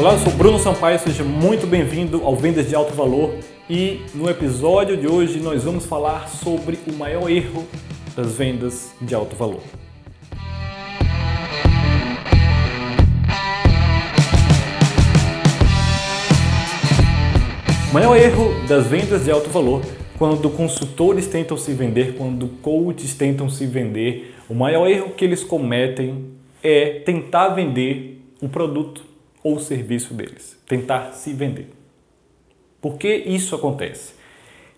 Olá, eu sou Bruno Sampaio, seja muito bem-vindo ao Vendas de Alto Valor e no episódio de hoje nós vamos falar sobre o maior erro das vendas de alto valor. O maior erro das vendas de alto valor quando consultores tentam se vender, quando coaches tentam se vender, o maior erro que eles cometem é tentar vender o produto ou serviço deles, tentar se vender. Por que isso acontece?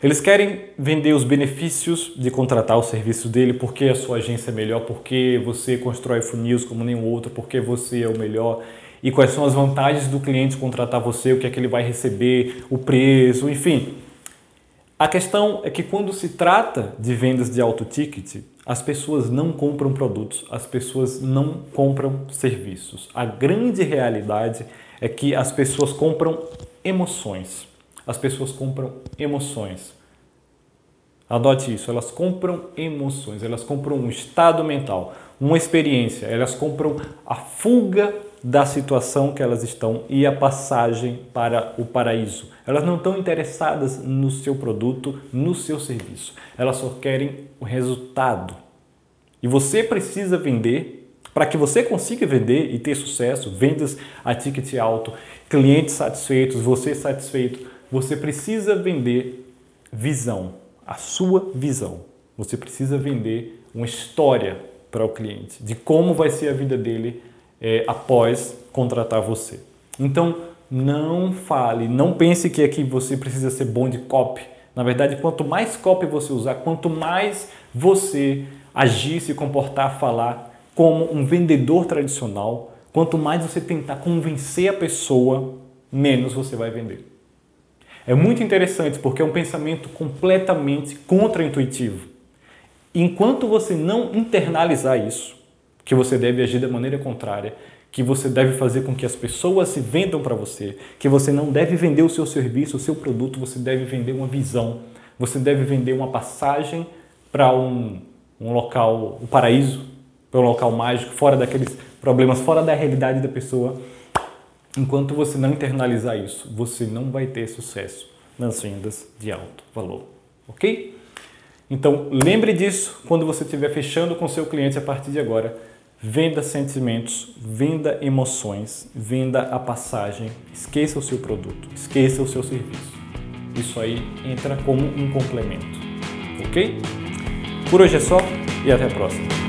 Eles querem vender os benefícios de contratar o serviço dele, porque a sua agência é melhor, porque você constrói funis como nenhum outro, porque você é o melhor e quais são as vantagens do cliente contratar você, o que é que ele vai receber, o preço, enfim. A questão é que quando se trata de vendas de alto ticket, as pessoas não compram produtos, as pessoas não compram serviços. A grande realidade é que as pessoas compram emoções. As pessoas compram emoções. Adote isso, elas compram emoções, elas compram um estado mental, uma experiência, elas compram a fuga da situação que elas estão e a passagem para o paraíso. Elas não estão interessadas no seu produto, no seu serviço. Elas só querem o resultado. E você precisa vender para que você consiga vender e ter sucesso, vendas a ticket alto, clientes satisfeitos, você satisfeito. Você precisa vender visão, a sua visão. Você precisa vender uma história para o cliente de como vai ser a vida dele é, após contratar você. Então, não fale, não pense que aqui você precisa ser bom de copy. Na verdade, quanto mais copy você usar, quanto mais você agir, se comportar, falar como um vendedor tradicional, quanto mais você tentar convencer a pessoa, menos você vai vender. É muito interessante porque é um pensamento completamente contra-intuitivo. Enquanto você não internalizar isso, que você deve agir da maneira contrária, que você deve fazer com que as pessoas se vendam para você, que você não deve vender o seu serviço, o seu produto, você deve vender uma visão, você deve vender uma passagem para um, um local, um paraíso, para um local mágico, fora daqueles problemas, fora da realidade da pessoa. Enquanto você não internalizar isso, você não vai ter sucesso nas vendas de alto valor, ok? Então lembre disso quando você estiver fechando com seu cliente a partir de agora Venda sentimentos, venda emoções, venda a passagem, esqueça o seu produto, esqueça o seu serviço. Isso aí entra como um complemento, ok? Por hoje é só e até a próxima.